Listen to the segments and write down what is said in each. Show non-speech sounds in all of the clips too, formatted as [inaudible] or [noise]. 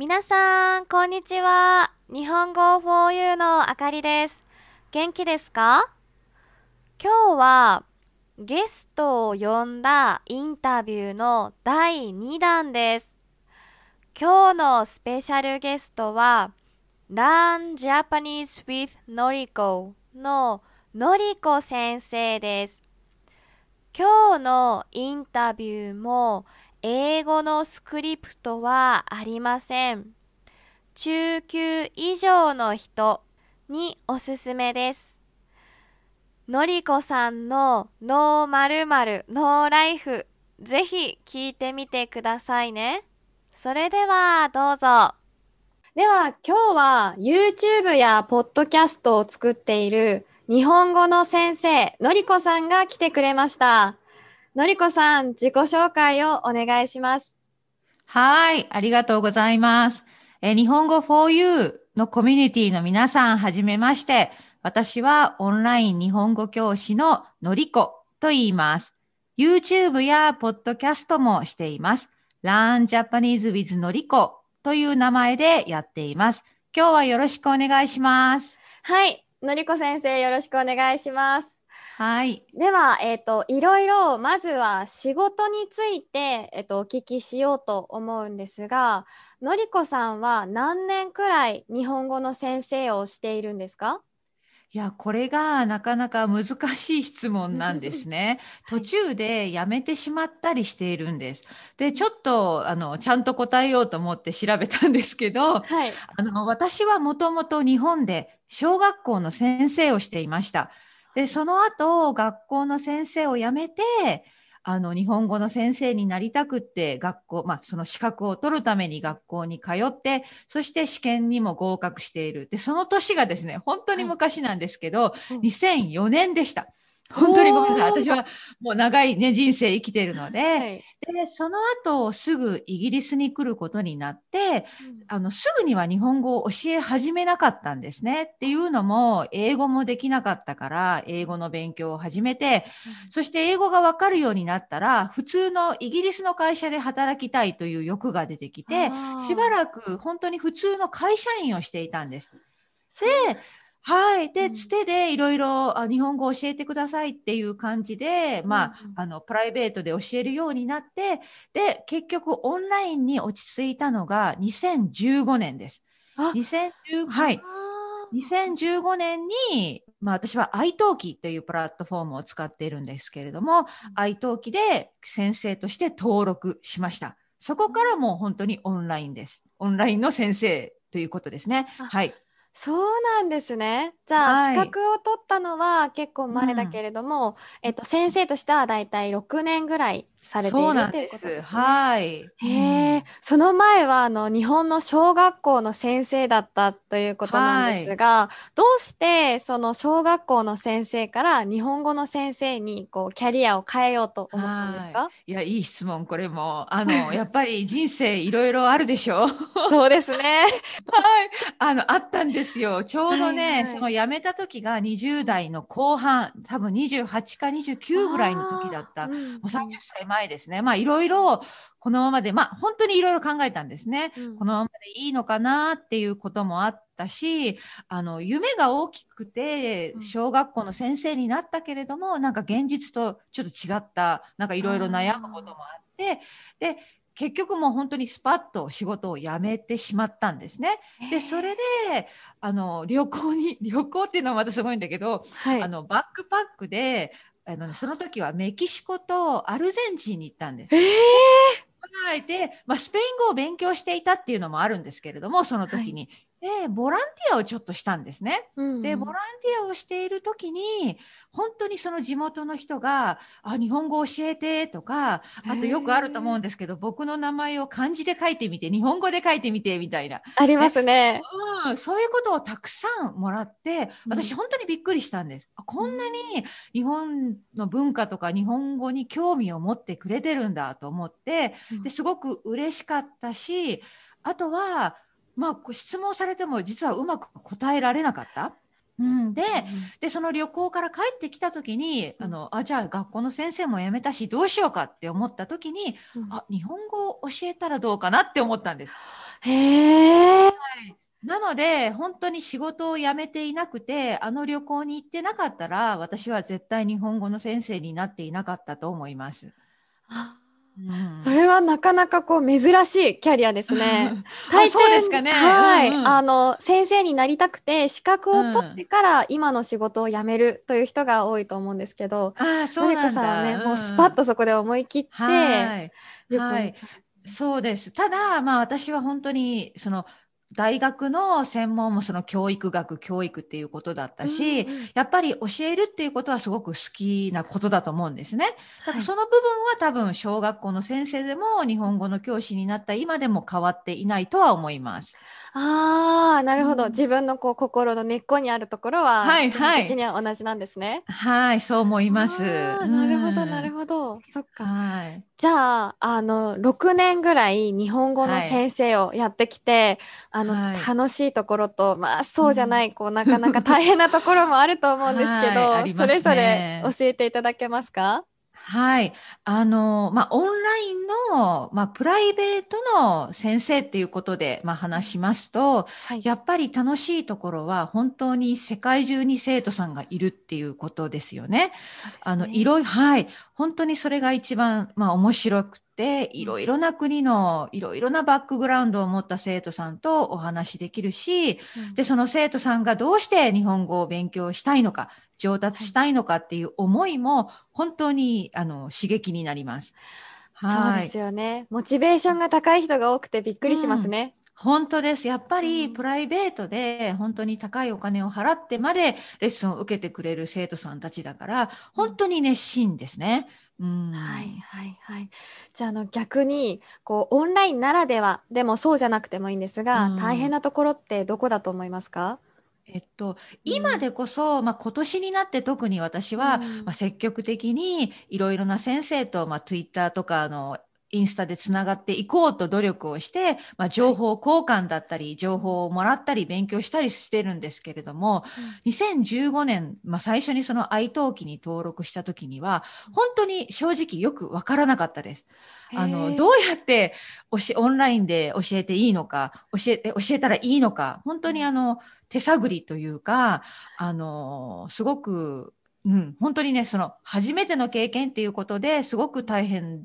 皆さん、こんにちは。日本語 4U のあかりです。元気ですか？今日はゲストを呼んだインタビューの第2弾です。今日のスペシャルゲストは Learn Japanese with Noriko ののりこ先生です。今日のインタビューも英語のスクリプトはありません。中級以上の人におすすめです。のりこさんのノーまるまるノーライフぜひ聞いてみてくださいね。それではどうぞ。では今日は YouTube やポッドキャストを作っている日本語の先生のりこさんが来てくれました。のりこさん自己紹介をお願いします。はい、ありがとうございます。えー日本語 4U のコミュニティの皆さん、はじめまして。私はオンライン日本語教師ののりこと言います。YouTube やポッドキャストもしています。Learn Japanese with のりこという名前でやっています。今日はよろしくお願いします。はい、のりこ先生よろしくお願いします。はい。では、えっ、と、いろいろ、まずは仕事について、えっ、と、お聞きしようと思うんですが、のりこさんは何年くらい日本語の先生をしているんですか？いや、これがなかなか難しい質問なんですね。[laughs] 途中でやめてしまったりしているんです。で、ちょっとあのちゃんと答えようと思って調べたんですけど、はい。あの私はもともと日本で小学校の先生をしていました。で、その後学校の先生を辞めて、あの日本語の先生になりたくって学校、まあ、その資格を取るために学校に通ってそして試験にも合格している。でその年がですね本当に昔なんですけど、うん。2004年でした。本当にごめんなさい。私はもう長いね、人生生きているので、はい。で、その後すぐイギリスに来ることになって、あの、すぐには日本語を教え始めなかったんですね。っていうのも、英語もできなかったから、英語の勉強を始めて、そして英語がわかるようになったら、普通のイギリスの会社で働きたいという欲が出てきて、しばららく本当に普通の会社員をしていたんです。くで、はい。で、うんつてでいろいろあ日本語を教えてくださいっていう感じで、まうんうんあ、あの、プライベートで教えるようになって、で、結局オンラインに落ち着いたのが2015年です。あ2010、はい。2015年に、まあ私は iTalki というプラットフォームを使っているんですけれども、iTalki で先生として登録しました。そこからもう本当にオンラインです。オンラインの先生ということですね。あはい。そうなんですね。じゃあ、はい資格を取ったのは結構前だけれども、えっと、先生としてはだいたい6年ぐらいされているというなんです。ことですね。はい。へえ、その前はあの日本の小学校の先生だったということなんですが、どうしてその小学校の先生から日本語の先生にこうキャリアを変えようと思ったんですか？いや、いい質問、これも。あの、[laughs] やっぱり人生いろいろあるでしょそうですね。[laughs] はい。あの、あったんですよ。ちょうどね、はいはいその辞めた時が20代の後半、多分28か29ぐらいの時だった。もう30歳前ですね。まあ、いろいろ、このままで、まあ、本当にいろいろ考えたんですね。うんこのままでいいのかなっていうこともあったし、あの、夢が大きくてうん、小学校の先生になったけれども、なんか現実とちょっと違った、なんかいろいろ悩むこともあって、で、結局もう本当にスパッと仕事を辞めてしまったんですね。で、それで、あの、旅行に、旅行っていうのはまたすごいんだけど、はいあの、バックパックで、あのね、その時はメキシコとアルゼンチンに行ったんです。えーはい。で、まあ、スペイン語を勉強していたっていうのもあるんですけれども、その時に。で、ボランティアをちょっとしたんですね。うんで、ボランティアをしている時に、本当にその地元の人が、あ、日本語教えてとか、あとよくあると思うんですけど、僕の名前を漢字で書いてみて、日本語で書いてみて、みたいな。ありますね。うん、そういうことをたくさんもらって、うん私本当にびっくりしたんです。あこんなに日本の文化とか日本語に興味を持ってくれてるんだと思って、うんですごく嬉しかったし、あとは、まあ、質問されても実はうまく答えられなかった？うん、ででその旅行から帰ってきた時にあのあじゃあ学校の先生も辞めたしどうしようかって思った時にうんあ日本語を教えたらどうかなって思ったんです。へえ。なので本当に仕事を辞めていなくてあの旅行に行ってなかったら私は絶対日本語の先生になっていなかったと思います。あうん。それはなかなかこう珍しいキャリアですね。[laughs] あそうですかね。はい、うんうん。あの先生になりたくて資格を取ってから今の仕事を辞めるという人が多いと思うんですけど、あそうなんさんはね、ん。もうスパッとそこで思い切ってはい。はい。そうです。ただ、まあ私は本当にその大学の専門もその教育学、教育っていうことだったし、うんうんやっぱり教えるっていうことはすごく好きなことだと思うんですね。だかはいらその部分は多分小学校の先生でも日本語の教師になった今でも変わっていないとは思います。ああなるほど、うん自分のこう心の根っこにあるところは、はい基本的には同じなんですね。はい、そう思います。なるほどなるほほどそっか。はい。じゃああの6年ぐらい日本語の先生をやってきて、あの、はい。楽しいところとまあそうじゃない、こうなかなか大変なところもあると思うんですけど、[laughs] ね。それぞれ教えていただけますか？はい。あの、まあ、オンラインの、まあ、プライベートの先生っていうことで、まあ、話しますと、はいやっぱり楽しいところは本当に世界中に生徒さんがいるっていうことですよね。ねあの、いろいろ、はい。本当にそれが一番、まあ、面白くて、いろいろな国の、いろいろなバックグラウンドを持った生徒さんとお話しできるし、うんで、その生徒さんがどうして日本語を勉強したいのか、上達したいのかっていう思いも本当にあの刺激になります。そうですよねモチベーションが高い人が多くてびっくりしますね。本当です。やっぱりうんプライベートで本当に高いお金を払ってまでレッスンを受けてくれる生徒さんたちだから、本当に熱心ですね。うん。はいはいはい。じゃああの逆にこうオンラインならではでもそうじゃなくてもいいんですが、うん大変なところってどこだと思いますか？えっと、今でこそ、まあ、今年になって特に私は、うん。まあ、積極的にいろいろな先生と、まあ、Twitter とかあのインスタでつながっていこうと努力をして、まあ、情報交換だったり情報をもらったり勉強したりしてるんですけれども2015年、まあ、最初にその愛登記に登録した時には本当に正直よくわからなかったです。あのどうやってオンラインで教えていいのか教えて教えたらいいのか本当にあの手探りというかあのすごく、うん、本当にねその初めての経験っていうことですごく大変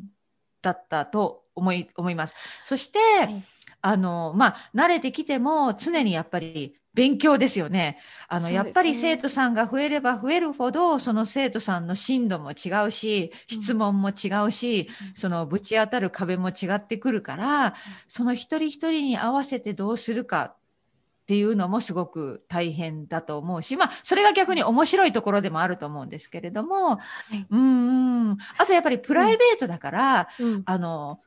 だったと思い思います。そして、いあのまあ慣れてきても常にやっぱり勉強ですよね。あの、ねやっぱり生徒さんが増えれば増えるほどその生徒さんの進度も違うし質問も違うし、うんそのぶち当たる壁も違ってくるから、その一人一人に合わせてどうするかっていうのもすごく大変だと思うし、まあ、それが逆に面白いところでもあると思うんですけれども、はいうんうん。あとやっぱりプライベートだから、うんあの、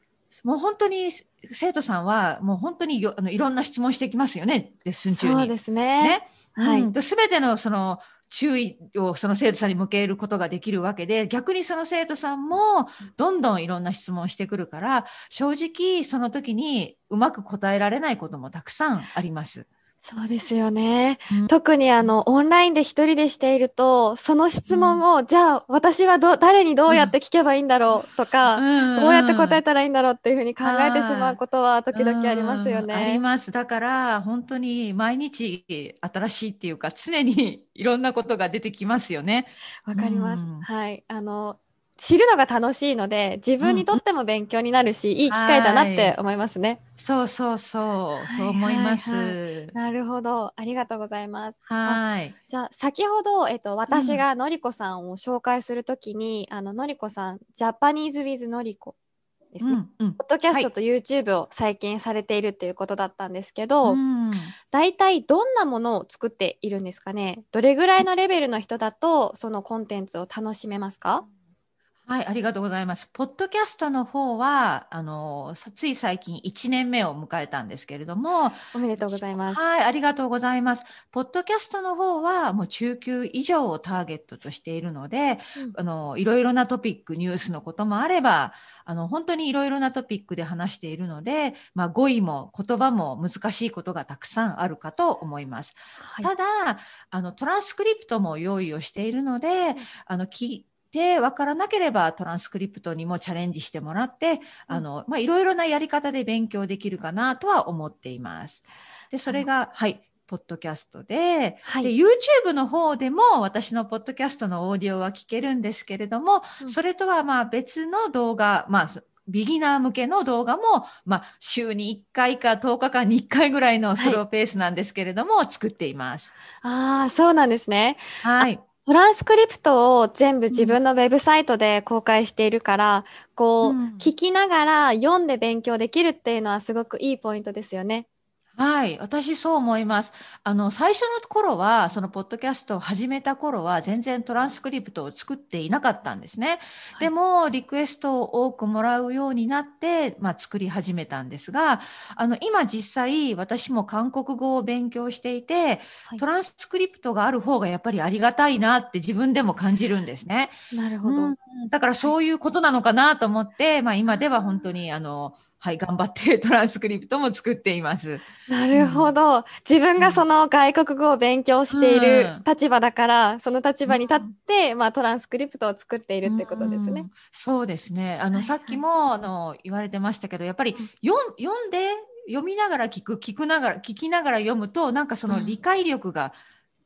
もう本当に生徒さんはもう本当によあのいろんな質問してきますよね、レッスン中に。そうですね。ね。はいうん、すべてのその注意をその生徒さんに向けることができるわけで、逆にその生徒さんもどんどんいろんな質問をしてくるから、正直その時にうまく答えられないこともたくさんあります。そうですよね。うん特にあのオンラインで一人でしているとその質問を、じゃあ私はど誰にどうやって聞けばいいんだろうとか、どうやって答えたらいいんだろうっていうふうに考えてしまうことは時々ありますようんありね。ます。だから本当に毎日新しいっていうか常にいろんなことが出てきますよね。わかります。うんはい。あの知るのが楽しいので自分にとっても勉強になるし、いい機会だなって思いますね。そうそうそう、はいそう思います。はいなるほど。ありがとうございます。はい。じゃあ先ほど、えっと、私がのりこさんを紹介するときに、あののりこさんジャパニーズ・ウィズ・のりこですね、うんうん。ポッドキャストと YouTube を最近されているっていうことだったんですけど、うん。大体どんなものを作っているんですかね？どれぐらいのレベルの人だとそのコンテンツを楽しめますか？はい、ありがとうございます。ポッドキャストの方は、あの、さつい最近1年目を迎えたんですけれども、おめでとうございます。はい、ありがとうございます。ポッドキャストの方は、もう中級以上をターゲットとしているので、うんあの、いろいろなトピック、ニュースのこともあれば、あの、本当にいろいろなトピックで話しているので、まあ、語彙も言葉も難しいことがたくさんあるかと思います。はいただあのトランスクリプトも用意をしているので、あの聞いて分からなければトランスクリプトにもチャレンジしてもらって、あのまあいろいろなやり方で勉強できるかなとは思っています。でそれが、はいポッドキャストで,、はいで YouTube の方でも私のポッドキャストのオーディオは聞けるんですけれども、うんそれとはまあ別の動画、まあ、ビギナー向けの動画も、まあ、週に1回か10日間に1回ぐらいのスローペースなんですけれども、作っています。ああ、そうなんですね。はい。トランスクリプトを全部自分のウェブサイトで公開しているから、こう、うん聞きながら読んで勉強できるっていうのはすごくいいポイントですよね。はい、私そう思います。あの、最初の頃は、そのポッドキャストを始めた頃は、全然トランスクリプトを作っていなかったんですね。いでも、リクエストを多くもらうようになって、まあ、作り始めたんですが、あの、今実際、私も韓国語を勉強していて、はいトランスクリプトがある方がやっぱりありがたいなって自分でも感じるんですね。なるほど。うんだからそういうことなのかなと思って、まあ、今では本当に、あの、はい、頑張って [laughs] トランスクリプトも作っています。なるほど。自分がその外国語を勉強しているうん立場だから、その立場に立って、まあトランスクリプトを作っているってことですねうん。そうですね。あの、はいさっきも、あの、言われてましたけど、やっぱりうん読んで、読みながら聞く、聞くながら、聞きながら読むと、なんかそのうん理解力が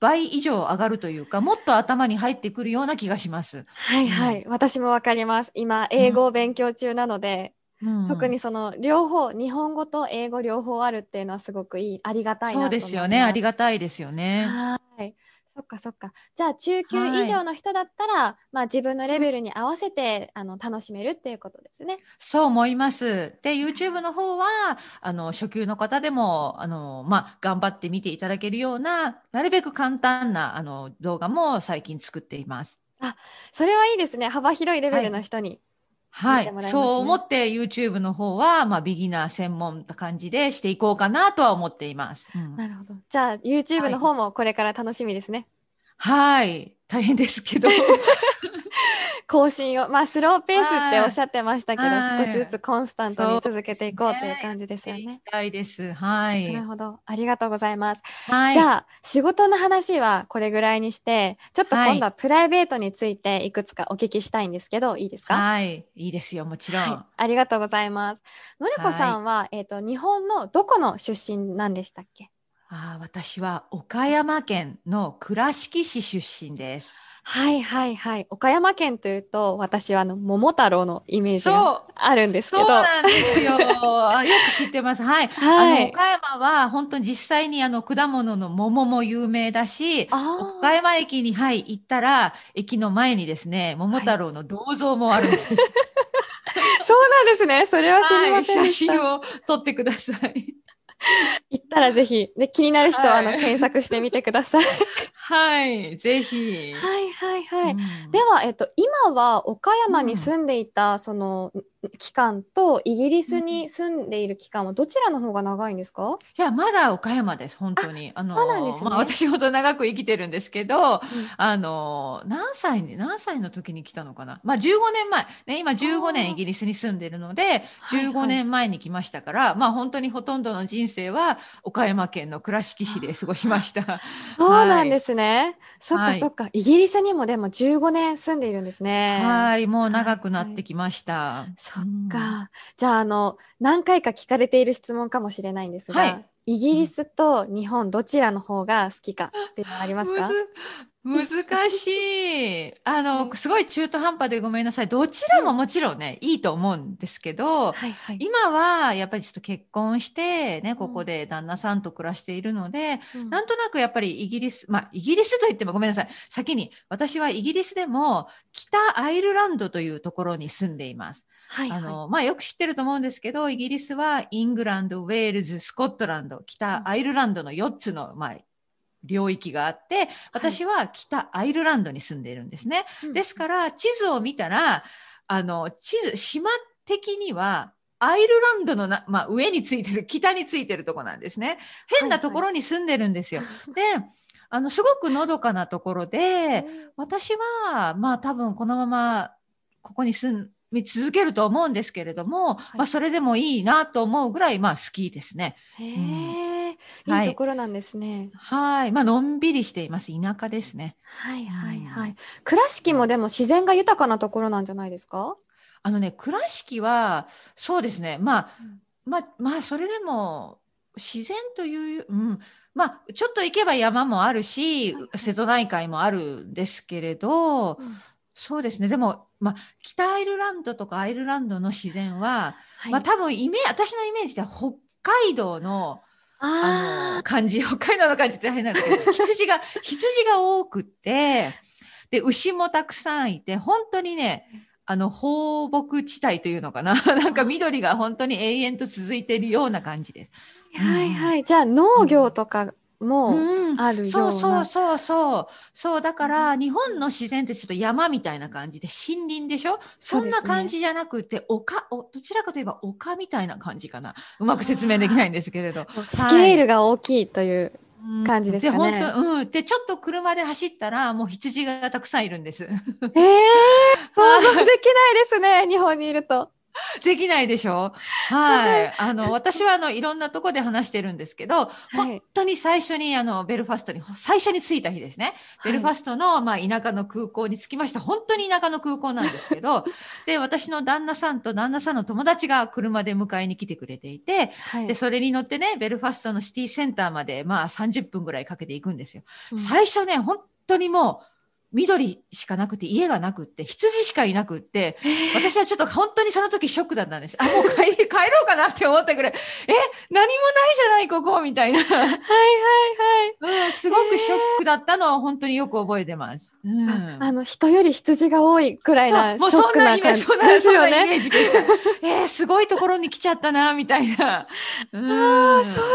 倍以上上がるというか、もっと頭に入ってくるような気がします。はいはい。私もわかります。今、英語を勉強中なので、うん特にその両方、日本語と英語両方あるっていうのはすごくいい、ありがたいなそうと思います。ですよね。ありがたいですよね。はい。そっかそっか。じゃあ中級以上の人だったら、まあ自分のレベルに合わせて、あの楽しめるっていうことですね。そう思います。で、YouTube の方は、あの、初級の方でも、あの、まあ、頑張って見ていただけるような、なるべく簡単な、あの、動画も最近作っています。それはいいですね。幅広いレベルの人に。はい見てもらいそう思って YouTube の方は、まあ、ビギナー専門な感じでしていこうかなとは思っています。うんなるほど。じゃあ YouTube の方もこれから楽しみですね。はい。大変ですけど。[laughs] 更新を、まあスローペースっておっしゃってましたけど、はい少しずつコンスタントに続けていこうっていう感じですよね。たいです。はい。なるほど。ありがとうございます。はい。じゃあ仕事の話はこれぐらいにして、ちょっと今度はプライベートについていくつかお聞きしたいんですけど、いいですか？はい。いいですよ、もちろん。はい、ありがとうございます。のりこさんは、えっ、と日本のどこの出身なんでしたっけ？あー私は岡山県の倉敷市出身です。はいはいはい。岡山県というと私はあの桃太郎のイメージが。あるんですけど、そうなんですよ。あよく知ってます。はい。はいあの岡山は本当に実際にあの果物の桃も有名だし、岡山駅に、はい、行ったら駅の前にですね、桃太郎の銅像もあるんです。そうなんですね。それは知りませんはい。写真を撮ってください。行ったらぜひで気になる人は、あのはい検索してみてください。はい、ぜひ。はいはいはい。うんでは、えっと、今は岡山に住んでいた、その期間とイギリスに住んでいる期間はどちらの方が長いんですか、いや、まだ岡山です、本当に。あのねまあ、私ほど長く生きてるんですけど、うんあの、何歳に、何歳の時に来たのかな？まあ、15年前。ね、今15あー年イギリスに住んでるので、はいはい15年前に来ましたから、まあ、本当にほとんどの人生は岡山県の倉敷市で過ごしました。そうなんですね。そっはい。かそっか。イギリスにもでも15年住んでいるんですね。はい、もう長くなってきました。そっうん。か。じゃあ、あの、何回か聞かれている質問かもしれないんですが、はい。イギリスと日本どちらの方が好きかっていうのはありますか？難しい。あの、すごい中途半端でごめんなさい。どちらももちろんね、いいと思うんですけど、はいはい。今はやっぱりちょっと結婚してね、ここで旦那さんと暮らしているので、うんなんとなくやっぱりイギリス、まあイギリスと言ってもごめんなさい。先に私はイギリスでも北アイルランドというところに住んでいます。はいはい。あの、まあよく知ってると思うんですけど、イギリスはイングランド、ウェールズ、スコットランド、北アイルランドの4つの、まあ、領域があって、私は北アイルランドに住んでいるんですね。うんですから、地図を見たら、あの地図島的にはアイルランドのな、まあ、上についてる北についてるとこなんですね。変なところに住んでるんですよ。[laughs] であのすごくのどかなところで私はまあ多分このままここに住み続けると思うんですけれども、はいまあ、それでもいいなと思うぐらいまあ好きですね。へえ、はいいいところなんですね。はい、まあのんびりしています。田舎ですね。はいはいはうい。倉敷もでも自然が豊かなところなんじゃないですか？あのね、倉敷はそうですね。まあ、うんまあまあそれでも自然という、うん、まあちょっと行けば山もあるし、はいはい瀬戸内海もあるんですけれど、うんそうですね。でもまあ北アイルランドとかアイルランドの自然は、はいまあ多分イメ私のイメージでは北海道のああの感じ北海道の感じって変なんですけど羊が羊が多くってで牛もたくさんいて本当にねあの放牧地帯というのかな [laughs] なんか緑が本当に永遠と続いているような感じです。あ、はいはい。じゃあ農業とかもうんあるようそうそうな。そうそうそうだから日本の自然ってちょっと山みたいな感じで森林でしょ？そんな感じじゃなくて丘おどちらかといえば丘みたいな感じかなうまく説明できないんですけれど。スケールが大きいという。うん感じですかねで本当うんでちょっと車で走ったらもう羊がたくさんいるんです。ええ [laughs] 想像できないですね。日本にいると。[laughs] できないでしょ？はい。[laughs] あの私はあのいろんなとこで話してるんですけど、本当に最初にあのベルファストに最初に着いた日ですね。ベルファスストの、まあ、田舎の空港に着きました。本当に田舎の空港なんですけど、[laughs] で私の旦那さんと旦那さんの友達が車で迎えに来てくれていて、はいでそれに乗ってねベルファストのシティセンターまでまあ30分ぐらいかけていくんですよ。うん最初ね本当にもう緑しかなくて家がなくって羊しかいなくって私はちょっと本当にその時ショックだったんですあもう帰り帰ろうかなって思ったぐらいえ何もないじゃないここみたいな、はいはいはい。うん、すごくショックだったのは本当によく覚えてます。うんあの人より羊が多いくらいなショックな感じジそんなですよね。えー、すごいところに来ちゃったなみたいな。[laughs] うんああ、そう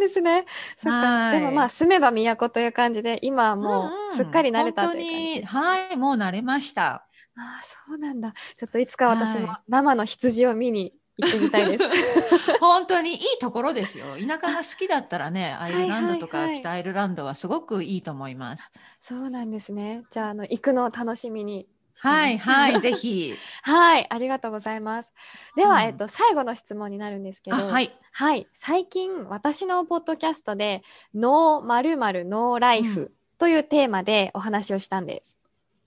ですね。そっか。はいでもまあ住めば都という感じで、今はもんうすっかり慣れたという感じ本当にです。はいもう慣れました。ああ、そうなんだ。ちょっといつか私もは生の羊を見に行ってみたいです。[laughs] 本当にいいところですよ。田舎が好きだったらね、アイルランドとはいはいはいか北アイルランドはすごくいいと思います。そうなんですね。じゃあ、あの行くのを楽しみに。はいはい、ぜひ。[laughs] はい、ありがとうございます。では、うんえっと最後の質問になるんですけど、あはい。はい、最近私のポッドキャストでノーまるまるノーライフというテーマでお話をしたんです。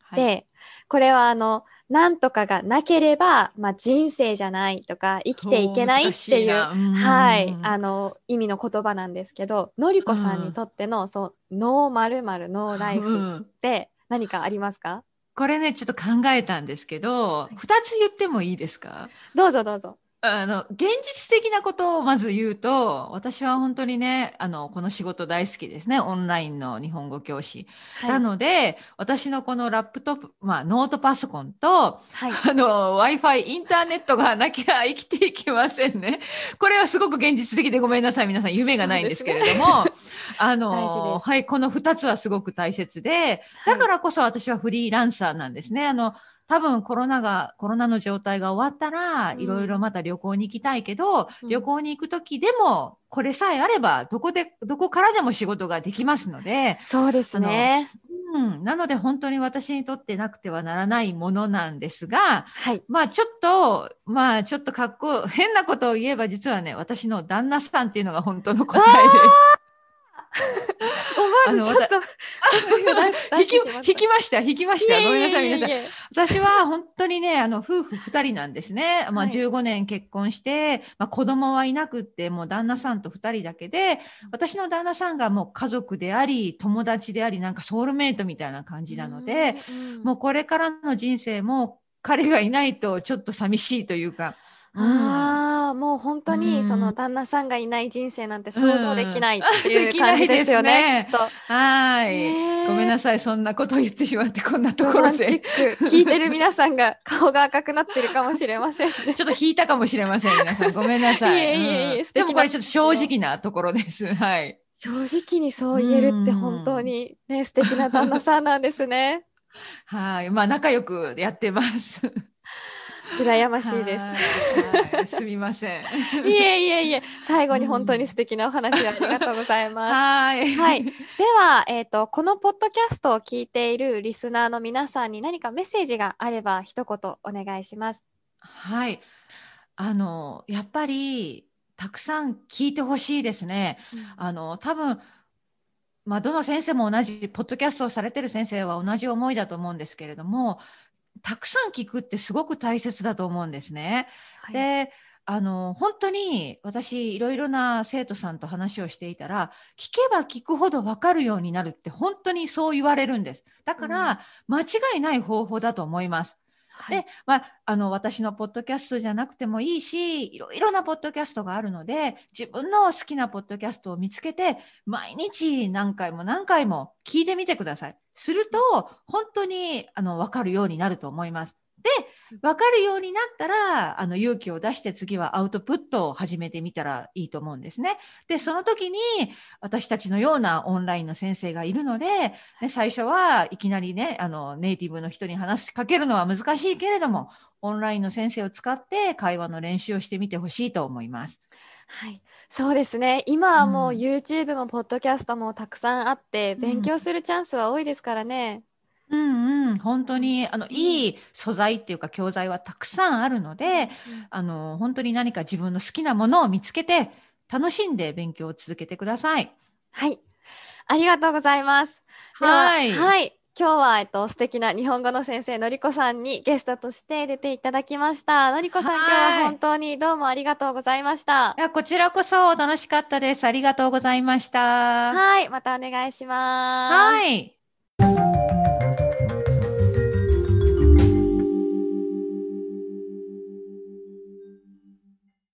はい、で、これはあのなんとかがなければ、まあ、人生じゃないとか生きていけないっていうはい、あの意味の言葉なんですけど、のりこさんにとっての、そうノーまるまるノーライフうんって何かありますか？これね、ちょっと考えたんですけど、い二つ言ってもいいですか？どうぞどうぞ。あの現実的なことをまず言うと私は本当にねあのこの仕事大好きですね。オンラインの日本語教師、はい、なので私のこのラップトップ、まあ、ノートパソコンとはい、あの w i f i インターネットがなきゃ生きていけませんね。これはすごく現実的でごめんなさい。皆さん夢がないんですけれども、あ大事です。のはいこの2つはすごく大切でだからこそ私はフリーランサーなんですね。あの多分コロナがコロナの状態が終わったらうんいろいろまた旅行に行きたいけど、うん旅行に行く時でもこれさえあればどこでどこからでも仕事ができますので、そうですね。うん、なので本当に私にとってなくてはならないものなんですが、はい。まあちょっと、まあちょっと格好、変なことを言えば実はね、私の旦那さんっていうのが本当の答え [laughs] 思わずちょっと。[laughs] 引き、引きました、引きました。ごめんなさい、皆さん。ん。私は本当にね、あの、夫婦二人なんですね。まあはい15年結婚して、まあ子供はいなくって、もう旦那さんと二人だけで、私の旦那さんがもう家族であり、友達であり、なんかソウルメイトみたいな感じなので、うん、もうこれからの人生も彼がいないとちょっと寂しいというか、ああ、もう本当にうんその旦那さんがいない人生なんて想像できないっていう感じですよね。ですきっとはい、へーごめんなさい、そんなこと言ってしまって、こんなところで。[laughs] ク聞いてる皆さんが顔が赤くなってるかもしれませんね。ちょっと引いたかもしれません、皆さん。ごめんなさい。いえいえいえうんでもこれちょっと正直なところです。はい。正直にそう言えるって本当にね素敵な旦那さんなんですね。[laughs] はい。まあ、仲良くやってます。羨ましいです。すみません。いえいえいえ、最後に本当に素敵なお話ありがとうございます。はい。はい、では、えっ、と、このポッドキャストを聞いているリスナーの皆さんに何かメッセージがあれば、一言お願いします。はい。あの、やっぱり、たくさん聞いてほしいですね。あの、多分、まあ、どの先生も同じ、ポッドキャストをされてる先生は同じ思いだと思うんですけれども、たくさん聞くってすごく大切だと思うんですね。はい、で、あの、本当に私、いろいろな生徒さんと話をしていたら、聞けば聞くほど分かるようになるって本当にそう言われるんです。だから、間違いない方法だと思います。はいで、まあ、あの、私のポッドキャストじゃなくてもいいし、いろいろなポッドキャストがあるので、自分の好きなポッドキャストを見つけて、毎日何回も何回も聞いてみてください。すると、本当に、あの、わかるようになると思います。で、わかるようになったら、あの、勇気を出して次はアウトプットを始めてみたらいいと思うんですね。で、その時に、私たちのようなオンラインの先生がいるので、ね、最初はいきなりね、あの、ネイティブの人に話しかけるのは難しいけれども、オンラインの先生を使って会話の練習をしてみてほしいと思います。はい、そうですね。今はもううん YouTube もポッドキャストもたくさんあって、勉強するチャンスは多いですからね。うんうん、本当に、あの、いい素材っていうか教材はたくさんあるので、うんあの、本当に何か自分の好きなものを見つけて、楽しんで勉強を続けてください。はい、ありがとうございます。でははい。はい。今日は、えっと、素敵な日本語の先生のりこさんにゲストとして出ていただきました。のりこさん、はい今日は本当にどうもありがとうございましたい。やこちらこそ楽しかったです。ありがとうございました。はい、またお願いします。はい。